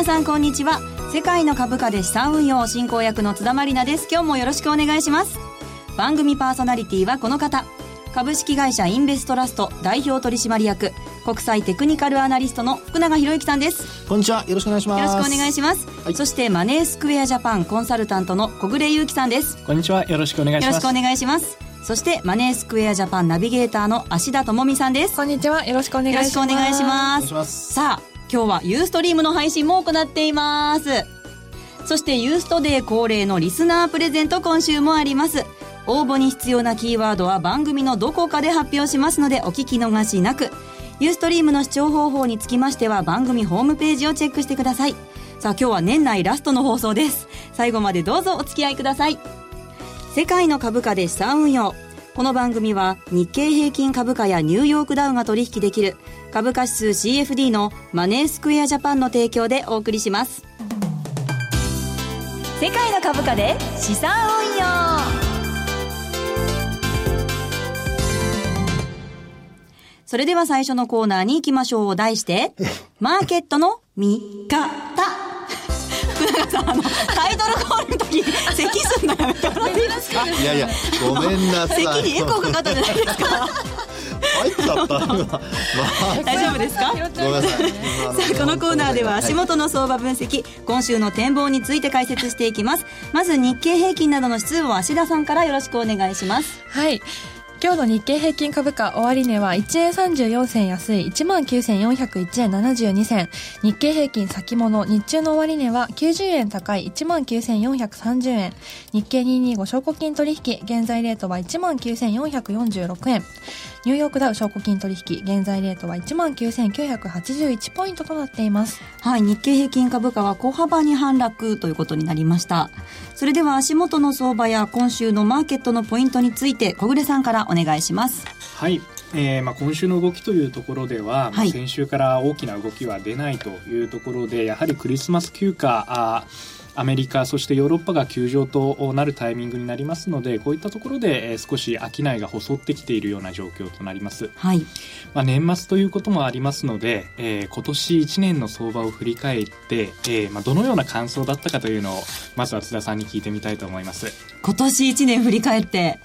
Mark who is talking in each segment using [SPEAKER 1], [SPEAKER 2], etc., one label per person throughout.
[SPEAKER 1] 皆さんこんにちは。世界の株価で資産運用進行役の津田まりなです。今日もよろしくお願いします。番組パーソナリティはこの方。株式会社インベストラスト代表取締役国際テクニカルアナリストの福永博之さんです。
[SPEAKER 2] こんにちは。よろしくお願いします。
[SPEAKER 1] よろしくお願いします、はい、そしてマネースクエアジャパンコンサルタントの小暮祐樹さんです。
[SPEAKER 3] こんにちは。よろしくお願いします。
[SPEAKER 1] よろしくお願いします。そしてマネースクエアジャパンナビゲーターの芦田智美さんです。
[SPEAKER 4] こんにちは。よろしくお願いします。
[SPEAKER 1] よろしくお願いします。さあ今日はユーストリームの配信も行っています。そしてユーストデー恒例のリスナープレゼント今週もあります。応募に必要なキーワードは番組のどこかで発表しますのでお聞き逃しなく。ユーストリームの視聴方法につきましては番組ホームページをチェックしてください。さあ今日は年内ラストの放送です。最後までどうぞお付き合いください。世界の株価で資産運用。この番組は日経平均株価やニューヨークダウが取引できる株価指数 CFD のマネースクエアジャパンの提供でお送りします世界の株価で資産運用それでは最初のコーナーに行きましょう。題して、マーケットの見方。さん、あの、タイトルコールの時に咳すんのやめてもらっていいですか？
[SPEAKER 2] いやいや、ごめんなさい。
[SPEAKER 1] 咳にエコーかかったじゃないですか？
[SPEAKER 2] 入っちゃった今、ま
[SPEAKER 1] あ、大丈夫ですか？ごめんなさいさあこのコーナーでは足元の相場分析、今週の展望について解説していきますまず日経平均などの指数を芦田さんからよろしくお願いします
[SPEAKER 4] はい今日の日経平均株価終値は1円34銭安い19,401円72銭。日経平均先物日中の終値は90円高い19,430円。日経225証拠金取引現在レートは19,446円。ニューヨークダウ証拠金取引現在レートは19,981ポイントとなっています。
[SPEAKER 1] はい、日経平均株価は小幅に反落ということになりました。それでは足元の相場や今週のマーケットのポイントについて小暮さんからお願いします。
[SPEAKER 3] はい。えーまあ、今週の動きというところでは、はい、先週から大きな動きは出ないというところでやはりクリスマス休暇あアメリカそしてヨーロッパが休場となるタイミングになりますのでこういったところで少し商いが細ってきているような状況となります、
[SPEAKER 1] はい。
[SPEAKER 3] まあ、年末ということもありますので、えー、今年1年の相場を振り返って、えーまあ、どのような感想だったかというのをまずは津田さんに聞いてみたいと思います。
[SPEAKER 1] 今年1年振り返って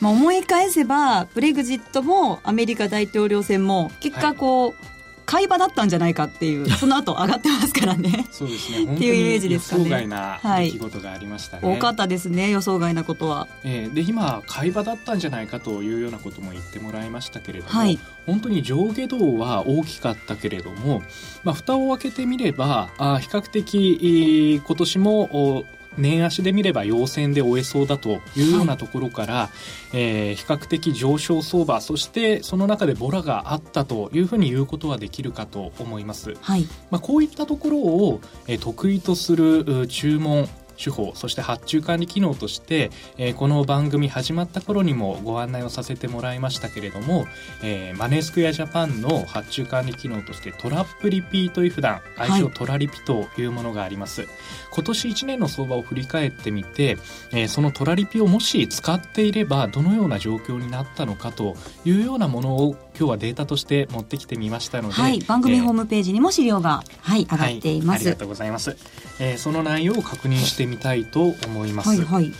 [SPEAKER 1] まあ、思い返せばブレグジットもアメリカ大統領選も結果こう、はい買い場だったんじゃないかっていうその後上がってますからね。
[SPEAKER 3] そうですね。っていうイメージですかね。予想外な出来事がありましたね、
[SPEAKER 1] はい、多かったですね予想外なことは、
[SPEAKER 3] えー、で今買い場だったんじゃないかというようなことも言ってもらいましたけれども、はい、本当に上下動は大きかったけれども、まあ、蓋を開けてみればあ比較的今年も年足で見れば陽線で終えそうだというようなところから、はい、えー、比較的上昇相場そしてその中でボラがあったというふうに言うことはできるかと思います、
[SPEAKER 1] はい、
[SPEAKER 3] まあ、こういったところを、えー、得意とする注文手法そして発注管理機能として、えー、この番組始まった頃にもご案内をさせてもらいましたけれども、えー、マネースクエアジャパンの発注管理機能としてトラップリピートイフダン愛称トラリピというものがあります、はい、今年1年の相場を振り返ってみて、えー、そのトラリピをもし使っていればどのような状況になったのかというようなものを今日はデータとして持ってきてみましたので、
[SPEAKER 1] はい、番組ホームページにも資料が、はい、上がっています、
[SPEAKER 3] はい、ありがとうございます、えー、その内容を確認してみたいと思います。
[SPEAKER 1] はいはい。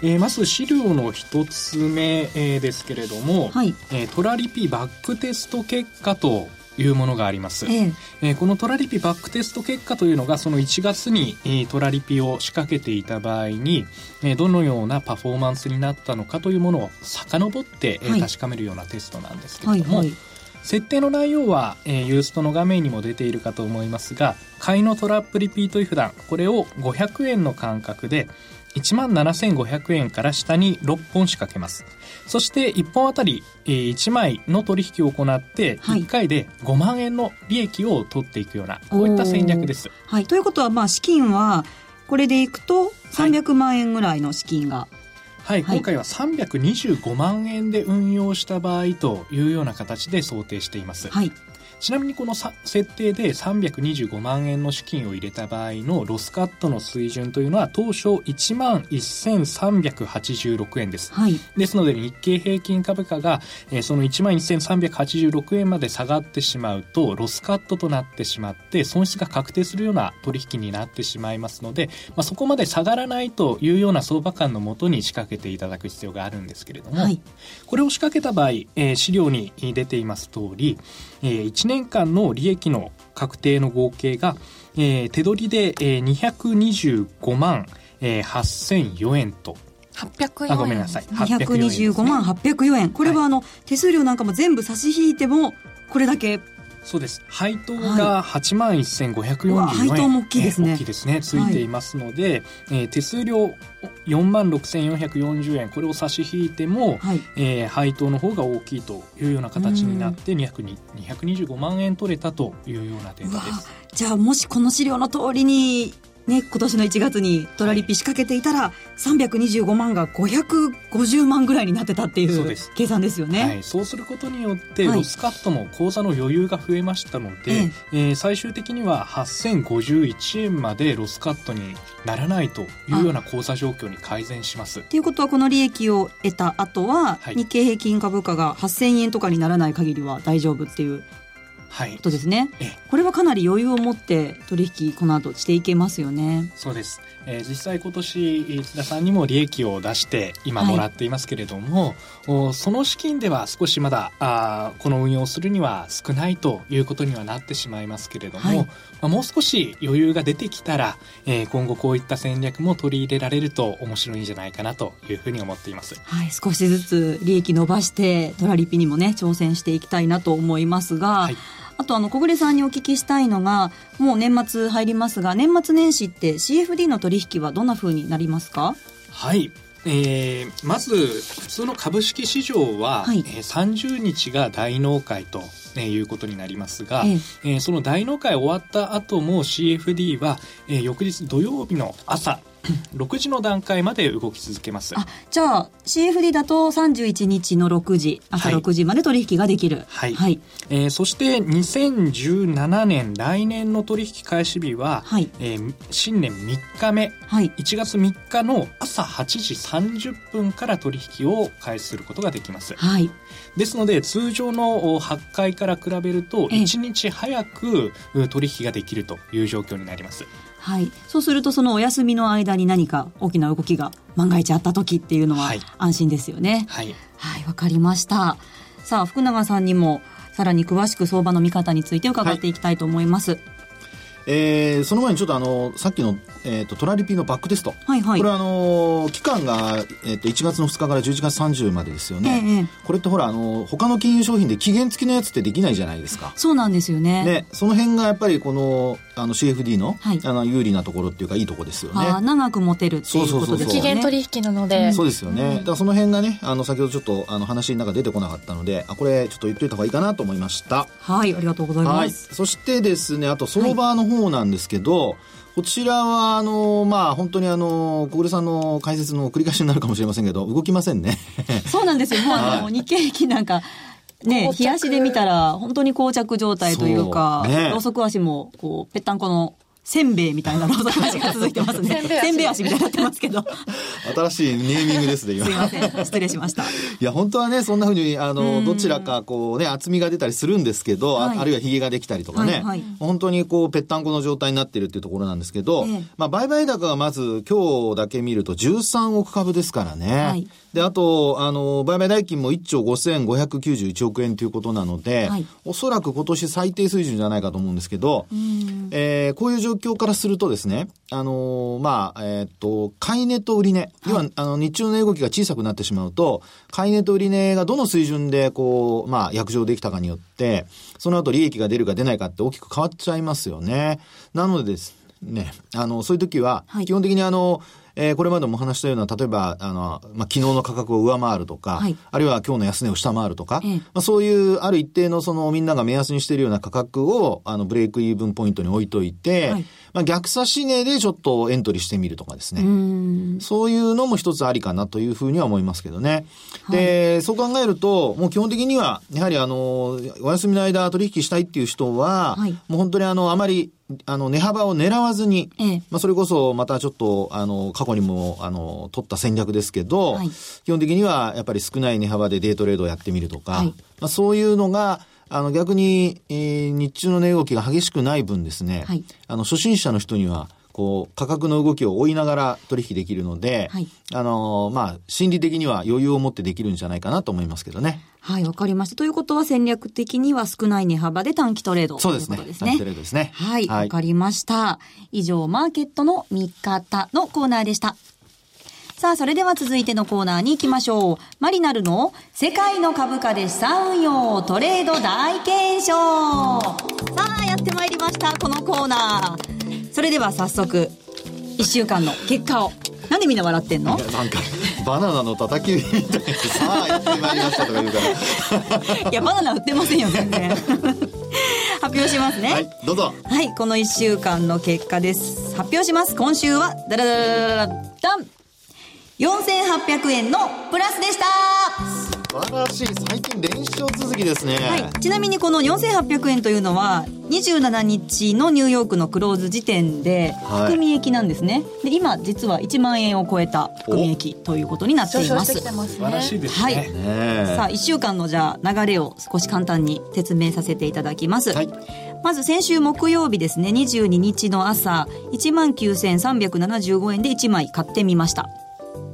[SPEAKER 3] えー、まず資料の一つ目、えー、ですけれども、はい。えー、トラリピバックテスト結果というものがあります、ええ。ー、このトラリピバックテスト結果というのがその1月に、えー、トラリピを仕掛けていた場合に、えー、どのようなパフォーマンスになったのかというものを遡って、えー、確かめるようなテストなんですけれども、はいはいはい設定の内容は、えー、ユーストの画面にも出ているかと思いますが買いのトラップリピートイフダンこれを500円の間隔で1万7500円から下に6本仕掛けます。そして1本あたり、えー、1枚の取引を行って1回で5万円の利益を取っていくような、こういった戦略です。
[SPEAKER 1] はい、ということはまあ資金はこれでいくと300万円ぐらいの資金が
[SPEAKER 3] はい、はい、今回は325万円で運用した場合というような形で想定しています。
[SPEAKER 1] はい
[SPEAKER 3] ちなみにこの設定で325万円の資金を入れた場合のロスカットの水準というのは当初1万1386円です。はい、ですので日経平均株価が、えー、その1万1386円まで下がってしまうとロスカットとなってしまって損失が確定するような取引になってしまいますので、まあ、そこまで下がらないというような相場感のもとに仕掛けていただく必要があるんですけれども、はい、これを仕掛けた場合、えー、資料に出ています通り、えー、1年間の利益の確定の合計が、えー、手取りで、えー、225万、えー、8004円と
[SPEAKER 4] 804円。あ、
[SPEAKER 3] ごめんなさい。
[SPEAKER 1] 225万804円。これはあの、はい、手数料なんかも全部差し引いても、これだけ
[SPEAKER 3] そうです。配当が8万1544円、はい、
[SPEAKER 1] 配当も大きいですね、
[SPEAKER 3] 大きいですね。ついていますので、はい、えー、手数料4万6440円。これを差し引いても、はい、えー、配当の方が大きいというような形になって225万円取れたというようなデータです。
[SPEAKER 1] じゃあもしこの資料の通りにね、今年の1月にトラリピ仕掛けていたら、はい、325万が550万ぐらいになってたっていう計算ですよね。
[SPEAKER 3] はい、そうすることによって、ロスカットも口座の余裕が増えましたので、はい、えー、最終的には8051円までロスカットにならないというような口座状況に改善します。
[SPEAKER 1] ということはこの利益を得た後は、日経平均株価が8000円とかにならない限りは大丈夫っていうはい、ことですね。これはかなり余裕を持って取引この後していけますよね。
[SPEAKER 3] そうです。えー、実際今年津田さんにも利益を出して今もらっていますけれども、はい、その資金では少しまだあこの運用するには少ないということにはなってしまいますけれども、はい、まあ、もう少し余裕が出てきたら、えー、今後こういった戦略も取り入れられると面白いんじゃないかなというふうに思っています。
[SPEAKER 1] はい、少しずつ利益伸ばしてトラリピにもね挑戦していきたいなと思いますが。はいあとあの小暮さんにお聞きしたいのがもう年末入りますが年末年始って CFD の取引はどんなふうになりますか？
[SPEAKER 3] はい。えー、まず普通の株式市場は、はい、えー、30日が大納会と、えー、いうことになりますが、ええ。えー、その大納会終わった後も CFD は、えー、翌日土曜日の朝 6時の段階まで動き続けます。
[SPEAKER 1] あじゃあ CFD だと31日の6時朝6時まで取引ができる。
[SPEAKER 3] はい、はい、えー、そして2017年来年の取引開始日は、はい。えー、新年3日目、はい、1月3日の朝8時30分から取引を開始することができます、はい、ですので通常の発会から比べると1日早く取引ができるという状況になります、
[SPEAKER 1] はい、そうするとそのお休みの間に何か大きな動きが万が一あった時っていうのは安心ですよね。はい、はい、わ、かりました。さあ福永さんにもさらに詳しく相場の見方について伺っていきたいと思います。はい。
[SPEAKER 2] えー、その前にちょっとあのさっきの、えーと、トラリピのバックテスト、はいはい、これはあの期間が、えーと、1月の2日から11月30までですよね、ええ、これってほらあの他の金融商品で期限付きのやつってできないじゃないですか。
[SPEAKER 1] そうなんですよね。
[SPEAKER 2] でその辺がやっぱりこのあの CFD の,、はい、あの有利なところっていうかいいところですよね。
[SPEAKER 1] 長く持てるっていうことですね。期
[SPEAKER 4] 限取引なので、
[SPEAKER 2] う。ん、そうですよね、うん、だからその辺がねあの先ほどちょっとあの話の中出てこなかったのであこれちょっと言っといた方がいいかなと思いました。
[SPEAKER 1] はいありがとうございます、
[SPEAKER 2] そしてですねあと相場の方なんですけど、はいこちらは、あの、まあ、本当にあの、小暮さんの解説の繰り返しになるかもしれませんけど、動きませんね。
[SPEAKER 1] そうなんですよ。もう、あの、日経平均なんか、ね、冷やしで見たら、本当に膠着状態というか、ね、ローソク足も、こう、ぺったんこのせんべいみたいなローソク足が続いてますね。せんべい足みたいになってますけど。
[SPEAKER 2] 新しいネーミングですね、
[SPEAKER 1] 今。すいません。失礼しました。い
[SPEAKER 2] や、本当はね、そんなふうに、あの、どちらかこうね、厚みが出たりするんですけど、はい、あるいは髭ができたりとかね、はいはい、本当にこう、ぺったんこの状態になってるっていうところなんですけど、ええ、まあ、売買高がまず今日だけ見ると13億株ですからね。はい、で、あと、あの、売買代金も1兆5591億円ということなので、はい、おそらく今年最低水準じゃないかと思うんですけど、えー、こういう状況からするとですね、あのー、まあ、えっ、と、買い値と売り値、要は、あの、日中の値動きが小さくなってしまうと、買い値と売り値がどの水準で、こう、まあ、約定できたかによって、その後利益が出るか出ないかって大きく変わっちゃいますよね。なのでですね、あの、そういう時は、基本的にあの、えー、これまでもお話したような、例えば、あの、まあ、昨日の価格を上回るとか、はい、あるいは今日の安値を下回るとか、ええ、まあ、そういうある一定のそのみんなが目安にしているような価格を、あの、ブレイクイーブンポイントに置いといて、はい、まあ、逆差し値でちょっとエントリーしてみるとかですね。そういうのも一つありかなというふうには思いますけどね。で、そう考えると、もう基本的には、やはりあの、お休みの間取引したいっていう人は、もう本当にあの、あまりあの、値幅を狙わずに、ええ、まあ、それこそまたちょっと、あの、過去にも、あの、取った戦略ですけど、はい、基本的にはやっぱり少ない値幅でデートレードをやってみるとか、はい、まあ、そういうのが、あの、逆に、えー、日中の値動きが激しくない分ですね、はい、あの、初心者の人には、こう、価格の動きを追いながら取引できるので、はい、あの、まあ、心理的には余裕を持ってできるんじゃないかなと思いますけどね。
[SPEAKER 1] はい、わかりました。ということは戦略的には少ない値幅で短期トレード
[SPEAKER 2] そうですね。ですね短期トレードですね。
[SPEAKER 1] はい、わ、はい、かりました。以上、マーケットの見方のコーナーでした。さあ、それでは続いてのコーナーに行きましょう。マリナルの世界の株価で資産運用トレード大検証。さあ、やってまいりました、このコーナー。それでは早速1週間の結果を。なんでみんな笑ってんの？
[SPEAKER 2] なんかバナナのたたきみたいなさあやってまいりましたとか言うか
[SPEAKER 1] ら。いやバナナ売ってませんよ全然。発表しますね。
[SPEAKER 2] はいどうぞ。
[SPEAKER 1] はいこの1週間の結果です。発表します。今週はダラダラダラダン。4800円のプラスでした
[SPEAKER 2] 素晴らしい。最近連勝続きですね、
[SPEAKER 1] はい、ちなみにこの4800円というのは27日のニューヨークのクローズ時点で含み益なんですね、で今実は1万円を超えた含み益ということになっています。素
[SPEAKER 3] 晴らしいですね、はい、
[SPEAKER 1] ねさあ1週間のじゃあ流れを少し簡単に説明させていただきます、はい。まず先週木曜日ですね、22日の朝、19,375円で1枚買ってみました。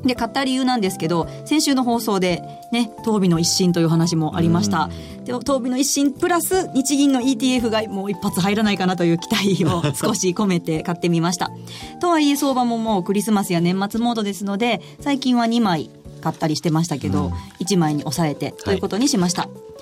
[SPEAKER 1] で、買った理由なんですけど、先週の放送で、ね、東美の一新という話もありました。で、東美の一新プラス、日銀の ETF がもう一発入らないかなという期待を 少し込めて買ってみました。とはいえ、相場ももうクリスマスや年末モードですので、最近は2枚買ったりしてましたけど、1枚に抑えてということにしました。はい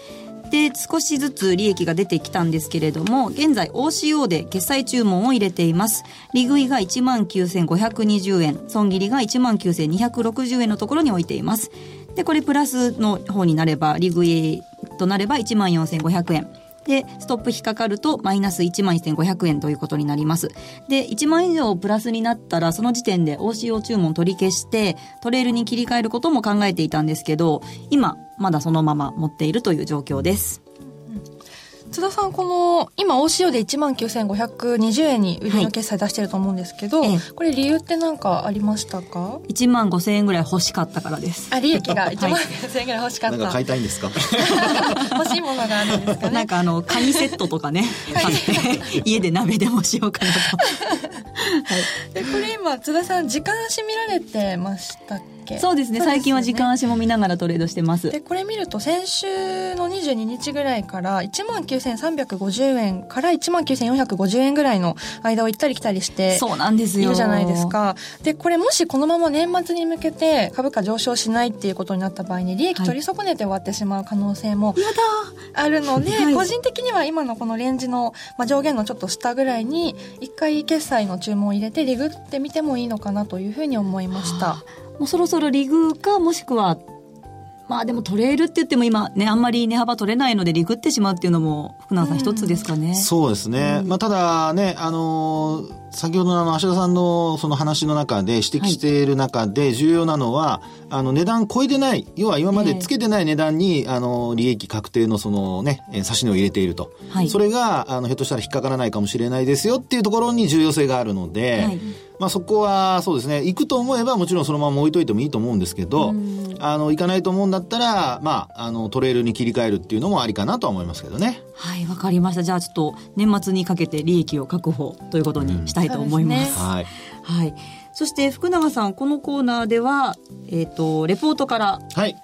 [SPEAKER 1] で少しずつ利益が出てきたんですけれども現在 OCO で決済注文を入れています。利食いが19,520円損切りが19,260円のところに置いています。でこれプラスの方になれば利食いとなれば14,500円。で、ストップ引っかかるとマイナス1万1500円ということになります。で、1万以上プラスになったら、その時点で OCO 注文取り消して、トレールに切り替えることも考えていたんですけど、今、まだそのまま持っているという状況です。
[SPEAKER 4] 津田さん、この、今 OCO で1万9520円に売りの決済出してると思うんですけど、はい、これ理由って何かありましたか
[SPEAKER 1] ?1 万5000円ぐらい欲しかったからです。
[SPEAKER 4] あ、利益が1万5000円ぐらい欲しかった。
[SPEAKER 2] なんか買いたいんですか？
[SPEAKER 4] 欲しいものがあるんですかね？
[SPEAKER 1] なんかあの、カニセットとかね、買って、家で鍋でもしようかなと。
[SPEAKER 4] はい、でこれ今津田さん時間足見られてましたっ
[SPEAKER 1] け？そうですね、ね、最近は時間足も見ながらトレードしてます。
[SPEAKER 4] でこれ見ると先週の22日ぐらいから1万9350円から1万9450円ぐらいの間を行ったり来たりして
[SPEAKER 1] そうなんですよ。
[SPEAKER 4] いるじゃないですか。でこれもしこのまま年末に向けて株価上昇しないっていうことになった場合に利益取り損ねて終わってしまう可能性もあるので、はい、個人的には今のこのレンジの、まあ、上限のちょっと下ぐらいに1回決済の注文を入れてリグってみてもいいのかなというふうに思いました。
[SPEAKER 1] もうそろそろリグかもしくはまあでもトレールって言っても今ね、あんまり値幅取れないのでリグってしまうっていうのも、福永さん一つですかね。
[SPEAKER 2] そうですね。うん、まあただね、あのー先ほどのあの、芦田さんのその話の中で指摘している中で重要なのは、はい、あの、値段超えてない、要は今までつけてない値段に、あの、利益確定のそのね、指値を入れていると。はい、それが、あの、ひょっとしたら引っかからないかもしれないですよっていうところに重要性があるので、はい、まあそこはそうですね、行くと思えばもちろんそのまま置いといてもいいと思うんですけど、あの、行かないと思うんだったら、まあ、あの、トレールに切り替えるっていうのもありかなとは思いますけどね。
[SPEAKER 1] はい、わかりました。じゃあちょっと年末にかけて利益を確保ということにしたいと思います。うん、はい。はい。そして福永さん、このコーナーでは、えっ、ー、と、レポートから、はい。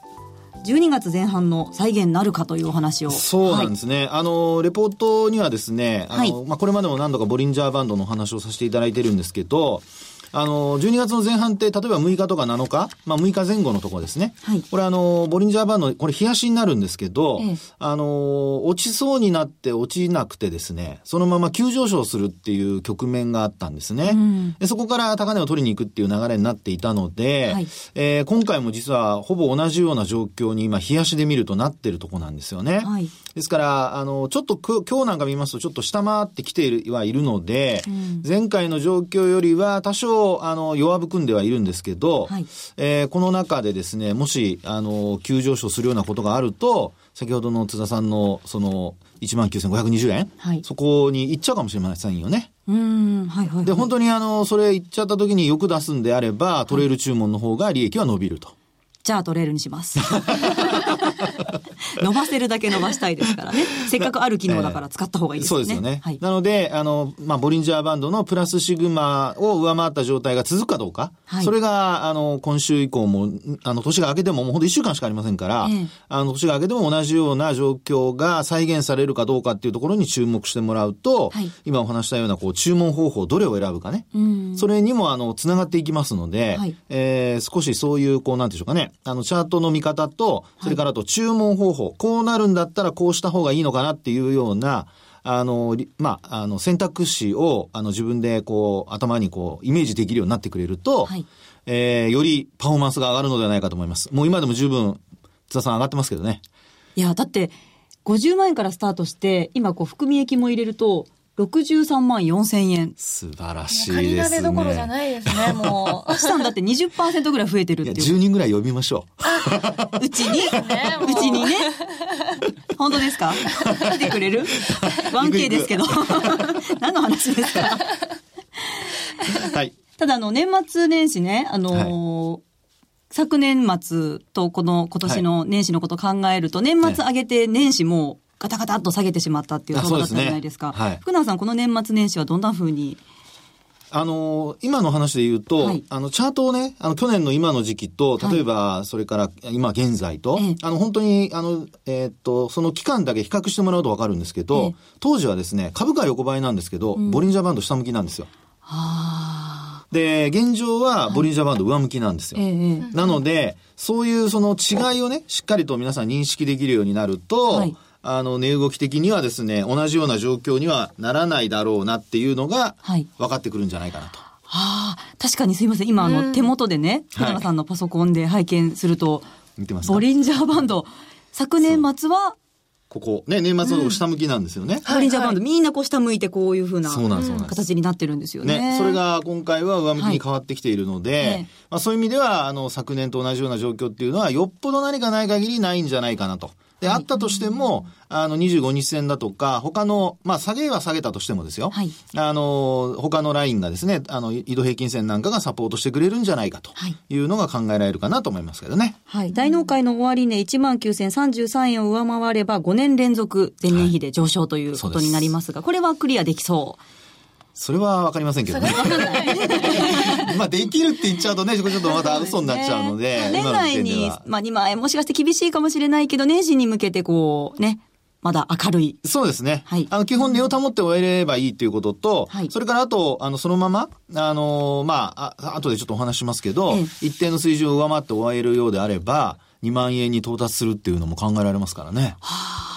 [SPEAKER 1] 12月前半の再現なるかというお話を。
[SPEAKER 2] そうなんですね。はい、あの、レポートにはですね、あの、はい、まあ、これまでも何度かボリンジャーバンドのお話をさせていただいてるんですけど、あの、12月の前半って、例えば6日とか7日、まあ6日前後のところですね。はい。これあの、ボリンジャーバンド、これ冷やしになるんですけど、ええ、あの、落ちそうになって落ちなくてですね、そのまま急上昇するっていう局面があったんですね。うん、でそこから高値を取りに行くっていう流れになっていたので、はい、えー、今回も実はほぼ同じような状況に今、冷やしで見るとなってるとこなんですよね。はい。ですから、あの、ちょっと今日なんか見ますと、ちょっと下回ってきているはいるので、うん、前回の状況よりは多少、あの、弱含んではいるんですけど、はい、えー、この中でですね、もし、あの、急上昇するようなことがあると、先ほどの津田さんの、その、19,520円、はい、そこに行っちゃうかもしれませんよね。うん、はいはい、はい、で、本当にあの、それ行っちゃった時によく出すんであれば、トレール注文の方が利益は伸びると。
[SPEAKER 1] じゃあトレールにします。伸ばせるだけ伸ばしたいですからね。せっかくある機能だから使った方がいいですね。そうですよね。
[SPEAKER 2] はい、なので、あの、まあ、ボリンジャーバンドのプラスシグマを上回った状態が続くかどうか。はい、それが、あの、今週以降も、あの、年が明けてももうほんと1週間しかありませんから、ええ、あの、年が明けても同じような状況が再現されるかどうかっていうところに注目してもらうと、はい、今お話したような、こう、注文方法、どれを選ぶかね。それにも、あの、つながっていきますので、はい、えー、少しそういう、こう、なんでしょうかね、あの、チャートの見方と、それからあと注文方法、こうなるんだったらこうした方がいいのかなっていうような、あの、まあ、あの、選択肢を、あの、自分で、こう、頭にこう、イメージできるようになってくれると、はい、えー、よりパフォーマンスが上がるのではないかと思います。もう今でも十分、津田さん上がってますけどね。
[SPEAKER 1] いや、だって、50万円からスタートして、今、こう、含み益も入れると、63万4千円。
[SPEAKER 2] 素晴らしいですね。借り鍋
[SPEAKER 4] どころじゃないですね、もう。
[SPEAKER 1] 資産だって20%ぐらい増えてるっていう。い
[SPEAKER 2] 10人ぐらい呼びましょ
[SPEAKER 1] う。うちに、ね、うちにね？本当ですか？来てくれる ?1K ですけど。何の話ですか？はい。ただ、あの、年末年始ね、あのーはい昨年末とこの今年の年始のことを考えると、年末上げて年始もガタガタっと下げてしまったっていうところだったじゃないですか。すねはい、福永さん、この年末年始はどんなふうに？
[SPEAKER 2] あの、今の話で言うと、はい、あの、チャートをね、あの、去年の今の時期と、例えば、それから今現在と、はい、あの、本当に、あの、えー、っと、その期間だけ比較してもらうとわかるんですけど、当時はですね、株価横ばいなんですけど、うん、ボリンジャーバンド下向きなんですよ。で、現状はボリンジャーバンド上向きなんですよ。はい、なので、そういうその違いをね、しっかりと皆さん認識できるようになると、はいあの、値動き的にはですね、同じような状況にはならないだろうなっていうのが、分かってくるんじゃないかなと。
[SPEAKER 1] はあ、確かにすいません。今、あの、手元でね、福永さんのパソコンで拝見すると、見てますボリンジャーバンド、昨年末は、
[SPEAKER 2] ここ、ね、年末の下向きなんですよね。
[SPEAKER 1] ボリンジャーバンド、みんなこう下向いてこういうふうな形になってるんですよね。
[SPEAKER 2] ねそれが今回は上向きに変わってきているので、はい。まあ、そういう意味では、あの、昨年と同じような状況っていうのは、よっぽど何かない限りないんじゃないかなと。で、あったとしても、あの、25日線だとか、他の、まあ、下げは下げたとしてもですよ。はい。あの、他のラインがですね、あの、移動平均線なんかがサポートしてくれるんじゃないかというのが考えられるかなと思いますけどね。
[SPEAKER 1] はい。大納会の終値19,033円を上回れば5年連続前年比で上昇ということになりますが、はい、これはクリアできそう。
[SPEAKER 2] それはわかりませんけどね。まあ、できるって言っちゃうとね、ちょっとまた嘘になっちゃうので。
[SPEAKER 1] 年内に、まあ、2万円もしかして厳しいかもしれないけど、年始に向けてこう、ね、まだ明るい。
[SPEAKER 2] そうですね。はい。あの、基本値を保って終えればいいっていうことと、はい。それからあと、あの、そのまま、あの、まあ、あ後でちょっとお話しますけど、ええ、一定の水準を上回って終えるようであれば、2万円に到達するっていうのも考えられますからね。はあ。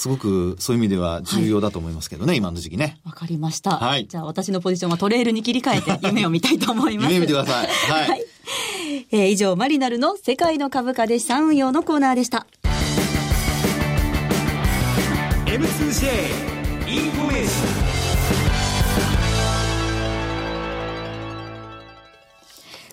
[SPEAKER 2] すごくそういう意味では重要だと思いますけどね、はい、今の時期ね。
[SPEAKER 1] わかりました。はい。じゃあ私のポジションはトレールに切り替えて夢を見たいと思います。
[SPEAKER 2] 夢見てください。はい。はい、
[SPEAKER 1] えー、以上、マリナルの世界の株価で資産運用のコーナーでした。M2J インフォメーション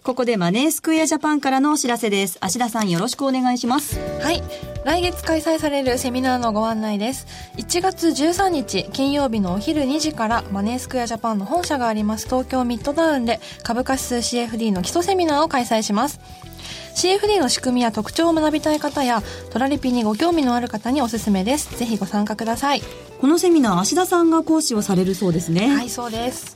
[SPEAKER 1] ここでマネースクエアジャパンからのお知らせです。芦田さんよろしくお願いします。
[SPEAKER 4] はい。来月開催されるセミナーのご案内です。1月13日金曜日のお昼2時からマネースクエアジャパンの本社があります東京ミッドタウンで株価指数 CFD の基礎セミナーを開催します。CFD の仕組みや特徴を学びたい方やトラリピにご興味のある方におすすめです。ぜひご参加ください。
[SPEAKER 1] このセミナー、芦田さんが講師をされるそうですね。
[SPEAKER 4] はい、そうです。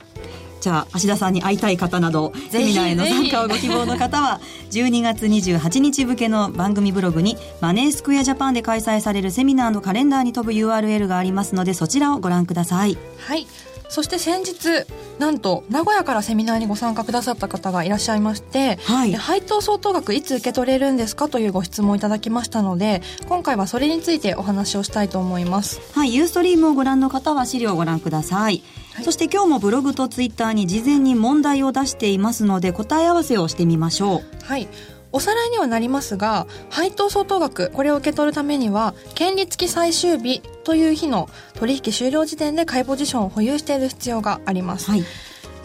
[SPEAKER 1] じゃあ芦田さんに会いたい方などセミナーへの参加をご希望の方は12月28日付の番組ブログにマネースクエアジャパンで開催されるセミナーのカレンダーに飛ぶ URL がありますのでそちらをご覧ください。
[SPEAKER 4] はい。そして先日なんと名古屋からセミナーにご参加くださった方がいらっしゃいまして、はい、配当相当額いつ受け取れるんですかというご質問をいただきましたので今回はそれについてお話をしたいと思います。
[SPEAKER 1] はい。ユーストリームをご覧の方は資料をご覧ください、はい、そして今日もブログとツイッターに事前に問題を出していますので答え合わせをしてみましょ
[SPEAKER 4] う。はい。おさらいにはなりますが配当相当額これを受け取るためには権利付き最終日という日の取引終了時点で買いポジションを保有している必要があります、はい。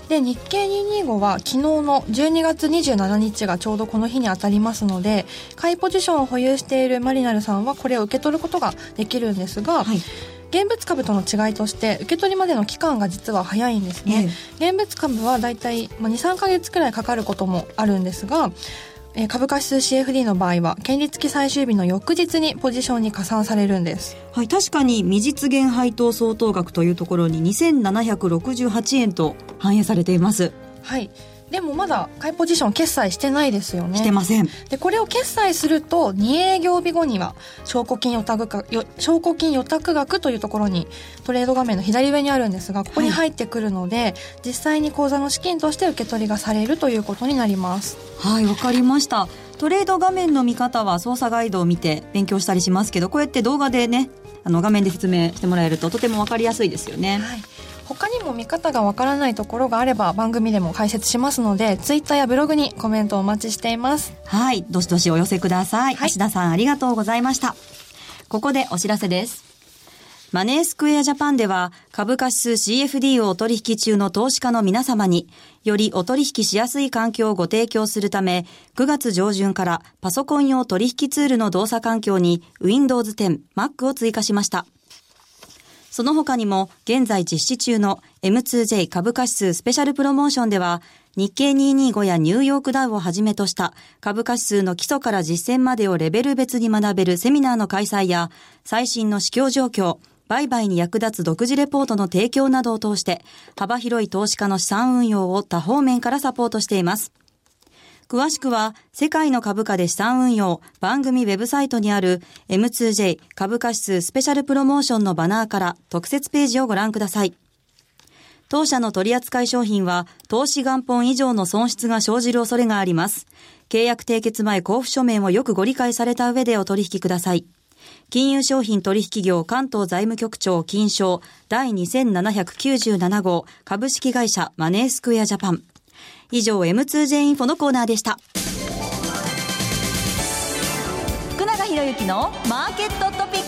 [SPEAKER 4] で日経225は昨日の12月27日がちょうどこの日に当たりますので買いポジションを保有しているマリナルさんはこれを受け取ることができるんですが、はい現物株との違いとして受け取りまでの期間が実は早いんですね、え現物株はだいたい23か月くらいかかることもあるんですがえ株価指数 CFD の場合は権利付き最終日の翌日にポジションに加算されるんです。
[SPEAKER 1] はい確かに未実現配当相当額というところに2768円と反映されています。
[SPEAKER 4] はいでもまだ買いポジション決済してないですよね。
[SPEAKER 1] してません。
[SPEAKER 4] でこれを決済すると2営業日後には証拠金予託額証拠金予託額というところにトレード画面の左上にあるんですがここに入ってくるので、はい、実際に口座の資金として受け取りがされるということになります。
[SPEAKER 1] はいわかりました。トレード画面の見方は操作ガイドを見て勉強したりしますけどこうやって動画でねあの画面で説明してもらえるととても分かりやすいですよね、はい
[SPEAKER 4] 他にも見方がわからないところがあれば番組でも解説しますのでツイッターやブログにコメントお待ちしています。
[SPEAKER 1] はいどしどしお寄せください、はい、橋田さんありがとうございました。ここでお知らせです。マネースクエアジャパンでは株価指数 CFD をお取引中の投資家の皆様によりお取引しやすい環境をご提供するため9月上旬からパソコン用取引ツールの動作環境に Windows 10、Mac を追加しました。その他にも現在実施中の M2J 株価指数スペシャルプロモーションでは日経225やニューヨークダウをはじめとした株価指数の基礎から実践までをレベル別に学べるセミナーの開催や最新の市況状況、売買に役立つ独自レポートの提供などを通して幅広い投資家の資産運用を多方面からサポートしています。詳しくは、世界の株価で資産運用番組ウェブサイトにある M2J 株価指数スペシャルプロモーションのバナーから特設ページをご覧ください。当社の取扱い商品は、投資元本以上の損失が生じる恐れがあります。契約締結前交付書面をよくご理解された上でお取引ください。金融商品取引業関東財務局長金賞第2797号株式会社マネースクエアジャパン。以上 M2J インフォのコーナーでした。福永博之のマーケットトピック。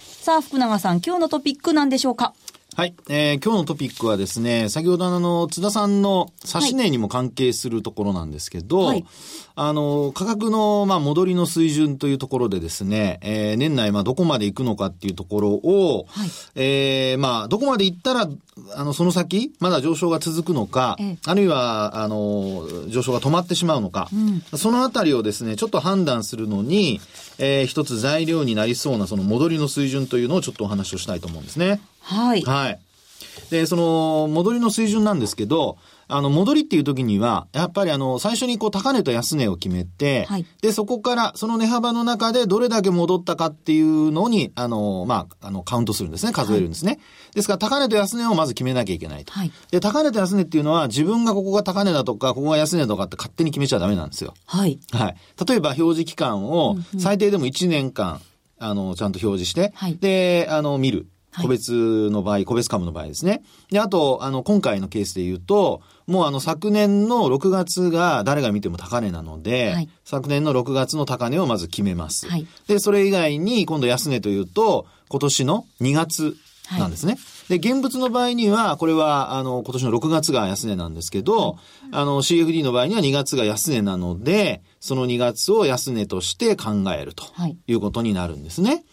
[SPEAKER 1] さあ福永さん今日のトピックなんでしょうか？
[SPEAKER 2] はい。えー、今日のトピックはですね、先ほどあの、津田さんの指し値にも関係するところなんですけど、はい、あの、価格の、まあ、戻りの水準というところでですね、えー、年内、まあ、どこまで行くのかっていうところを、はい、えー、まあ、どこまで行ったら、あの、その先、まだ上昇が続くのか、えあるいは、あの、上昇が止まってしまうのか、うん、そのあたりをですね、ちょっと判断するのに、えー、一つ材料になりそうな、その戻りの水準というのをちょっとお話をしたいと思うんですね。
[SPEAKER 1] はい。
[SPEAKER 2] はい。で、その、戻りの水準なんですけど、あの、戻りっていう時には、やっぱりあの、最初にこう、高値と安値を決めて、はい、で、そこから、その値幅の中でどれだけ戻ったかっていうのに、あの、まあ、あの、カウントするんですね。数えるんですね。はい、ですから、高値と安値をまず決めなきゃいけないと。はい、で、高値と安値っていうのは、自分がここが高値だとか、ここが安値とかって勝手に決めちゃダメなんですよ。
[SPEAKER 1] はい。
[SPEAKER 2] はい。例えば、表示期間を、最低でも1年間、あの、ちゃんと表示して、はい、で、あの、見る。個別の場合、個別株の場合ですね。で、あと、あの、今回のケースで言うと、もうあの、昨年の6月が誰が見ても高値なので、はい、昨年の6月の高値をまず決めます。はい、で、それ以外に今度安値というと、今年の2月なんですね。はい、で、現物の場合には、これは、あの、今年の6月が安値なんですけど、あの、CFD の場合には2月が安値なので、その2月を安値として考えるということになるんですね。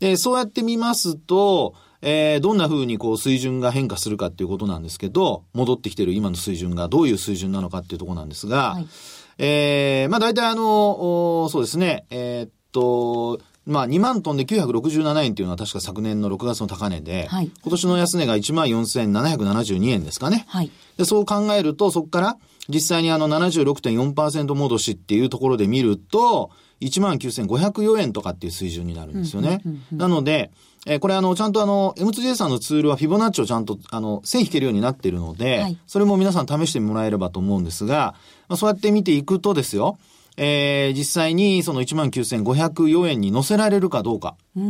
[SPEAKER 2] で、そうやって見ますと、えー、どんな風にこう水準が変化するかっていうことなんですけど、戻ってきてる今の水準がどういう水準なのかっていうところなんですが、はい、えー、まあ大体あの、そうですね、えー、っと、まあ2万トンで967円っていうのは確か昨年の6月の高値で、はい、今年の安値が1万4772円ですかね。はい、でそう考えると、そこから実際にあの76.4%戻しっていうところで見ると、19,504円とかっていう水準になるんですよね。なので、えー、これあの、ちゃんとあの、M2J さんのツールはフィボナッチをちゃんと、あの、線引けるようになっているので、はい、それも皆さん試してもらえればと思うんですが、まあ、そうやって見ていくとですよ、えー、実際にその19,504円に乗せられるかどうか。う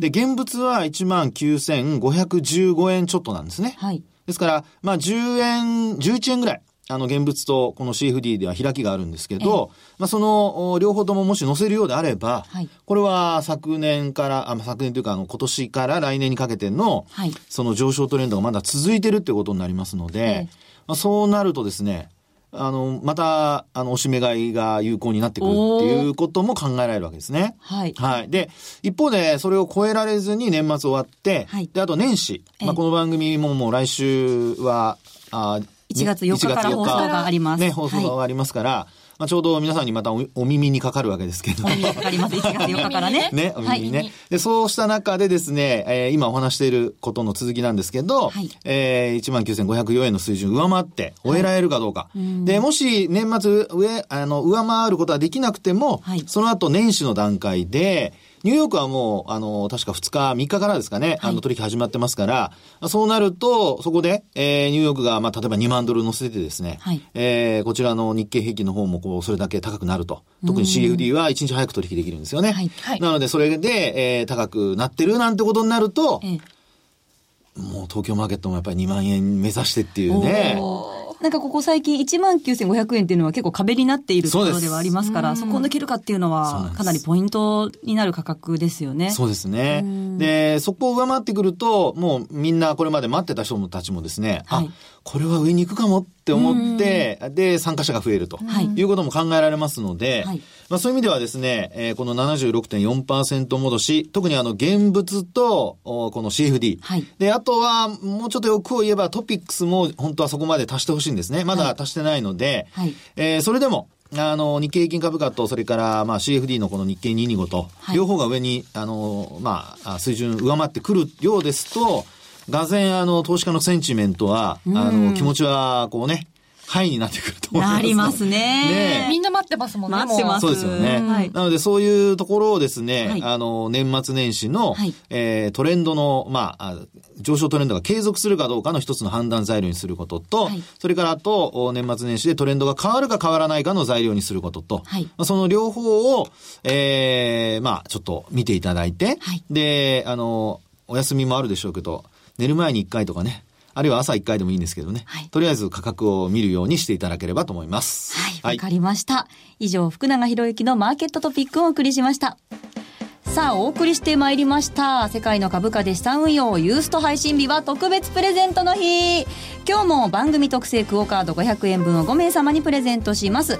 [SPEAKER 2] で、現物は19,515円ちょっとなんですね。はい。ですから、まあ10円、11円ぐらい。あの、現物とこの CFD では開きがあるんですけど、まあ、その、両方とももし載せるようであれば、はい、これは昨年から、あ昨年というか、あの、今年から来年にかけての、はい、その上昇トレンドがまだ続いてるってことになりますので、まあ、そうなるとですね、あの、また、あの、おしめ買いが有効になってくるっていうことも考えられるわけですね。はい。はい。で、一方で、それを超えられずに年末終わって、はい、で、あと年始、まあ、この番組ももう来週は、
[SPEAKER 1] あ1月4日から放送があります。
[SPEAKER 2] ね、放送がありますから、はいまあ、ちょうど皆さんにまたお耳にかかるわけですけど。
[SPEAKER 1] お耳にかかります。1月4日からね。
[SPEAKER 2] ね、お耳にね。はい、で、そうした中でですね、えー、今お話していることの続きなんですけど、はい、えー、19,504円の水準上回って終えられるかどうか。はい、で、もし年末上、あの、上回ることはできなくても、はい、その後年始の段階で、ニューヨークはもう、あの、確か2日、3日からですかね、あの、取引始まってますから、そうなると、そこで、えー、ニューヨークが、まあ、例えば2万ドル乗せてですね、はい、えー、こちらの日経平均の方も、こう、それだけ高くなると。特に CFD は1日早く取引できるんですよね。はい、なので、それで、えー、高くなってるなんてことになると、ええ、もう東京マーケットもやっぱり2万円目指してっていうね。
[SPEAKER 1] なんかここ最近1万9500円っていうのは結構壁になっているところではありますから、そこを抜けるかっていうのはかなりポイントになる価格ですよね。
[SPEAKER 2] そうですね。で、そこを上回ってくると、もうみんなこれまで待ってた人たちもですね、はい、あ、これは上に行くかもって思って、で、参加者が増えるとい。うことも考えられますので、はい、まあ、そういう意味ではですね、えー、この76.4%戻し、特にあの現物と、この CFD、はい、で、あとはもうちょっと欲を言えばトピックスも本当はそこまで足してほしいんですね。まだ足してないので、はい、えー、それでも、あの、日経平均株価と、それから、まあ、CFD のこの日経225と、両方が上に、あの、まあ、水準上回ってくるようですと、がぜん、あの、投資家のセンチメントは、あの、気持ちは、こうね、ハイになってくると思います。
[SPEAKER 1] なりますね。
[SPEAKER 4] ねみんな待ってますもんね。
[SPEAKER 1] 待ってます。
[SPEAKER 2] そうですよね。はい、なので、そういうところをですね、はい、あの、年末年始の、はい、えー、トレンドの、まあ、上昇トレンドが継続するかどうかの一つの判断材料にすることと、はい、それからあと、年末年始でトレンドが変わるか変わらないかの材料にすることと、はい、その両方を、ええー、まあ、ちょっと見ていただいて、はい、で、あの、お休みもあるでしょうけど、寝る前に一回とかね、あるいは朝一回でもいいんですけどね、はい、とりあえず価格を見るようにしていただければと思います。
[SPEAKER 1] はい、わ、はい、かりました。以上、福永博之のマーケットトピックをお送りしました。さあ、お送りしてまいりました。世界の株価で資産運用ユースト配信日は特別プレゼントの日。今日も番組特製クオカード500円分を5名様にプレゼントします。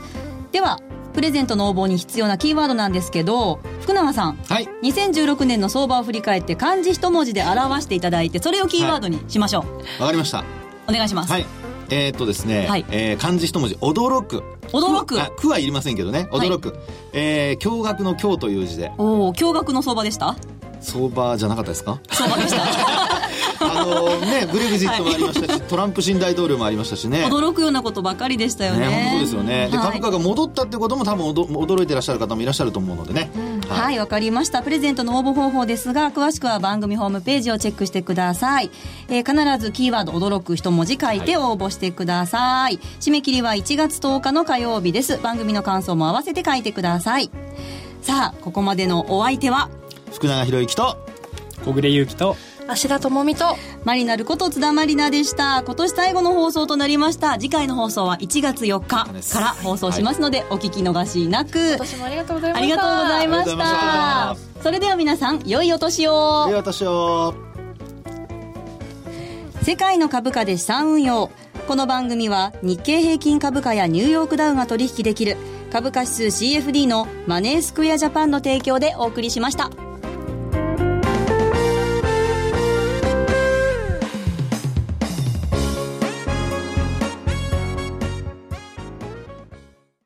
[SPEAKER 1] では、プレゼントの応募に必要なキーワードなんですけど福永さん、はい、2016年の相場を振り返って漢字一文字で表していただいてそれをキーワードにしましょう。わ、
[SPEAKER 2] はい、かりました。
[SPEAKER 1] お願いします。
[SPEAKER 2] はい。えー、っとですね、はい。えー、漢字一文字驚く。
[SPEAKER 1] 驚く。
[SPEAKER 2] 句はいりませんけどね驚く、はい、えー、驚愕の驚という字で。
[SPEAKER 1] おお驚愕の相場でした？
[SPEAKER 2] 相場じゃなかったですか？
[SPEAKER 1] 相場でした
[SPEAKER 2] あのね、ブレグジットもありましたし、はい、トランプ新大統領もありましたしね。
[SPEAKER 1] 驚くようなことばかりでしたよね。ね
[SPEAKER 2] 本当ですよね。で、株価が戻ったってことも多分驚いてらっしゃる方もいらっしゃると思うのでね。
[SPEAKER 1] はい、わ、はい、かりました。プレゼントの応募方法ですが、詳しくは番組ホームページをチェックしてください。えー、必ずキーワード驚く一文字書いて応募してください。締め切りは1月10日の火曜日です。番組の感想も合わせて書いてください。さあ、ここまでのお相手は、
[SPEAKER 2] 福永博之と、
[SPEAKER 3] 小暮優樹と、
[SPEAKER 4] 芦田智美と
[SPEAKER 1] マリナルこと津田まりなでした。今年最後の放送となりました。次回の放送は1月4日から放送しますので、はい、お聞き逃しなく。
[SPEAKER 4] 今年もありがとうございました。
[SPEAKER 1] ありがとうございました。それでは皆さん良いお年を。
[SPEAKER 2] 良いお年を。
[SPEAKER 1] 世界の株価で資産運用。この番組は日経平均株価やニューヨークダウが取引できる株価指数 CFD のマネースクエアジャパンの提供でお送りしました。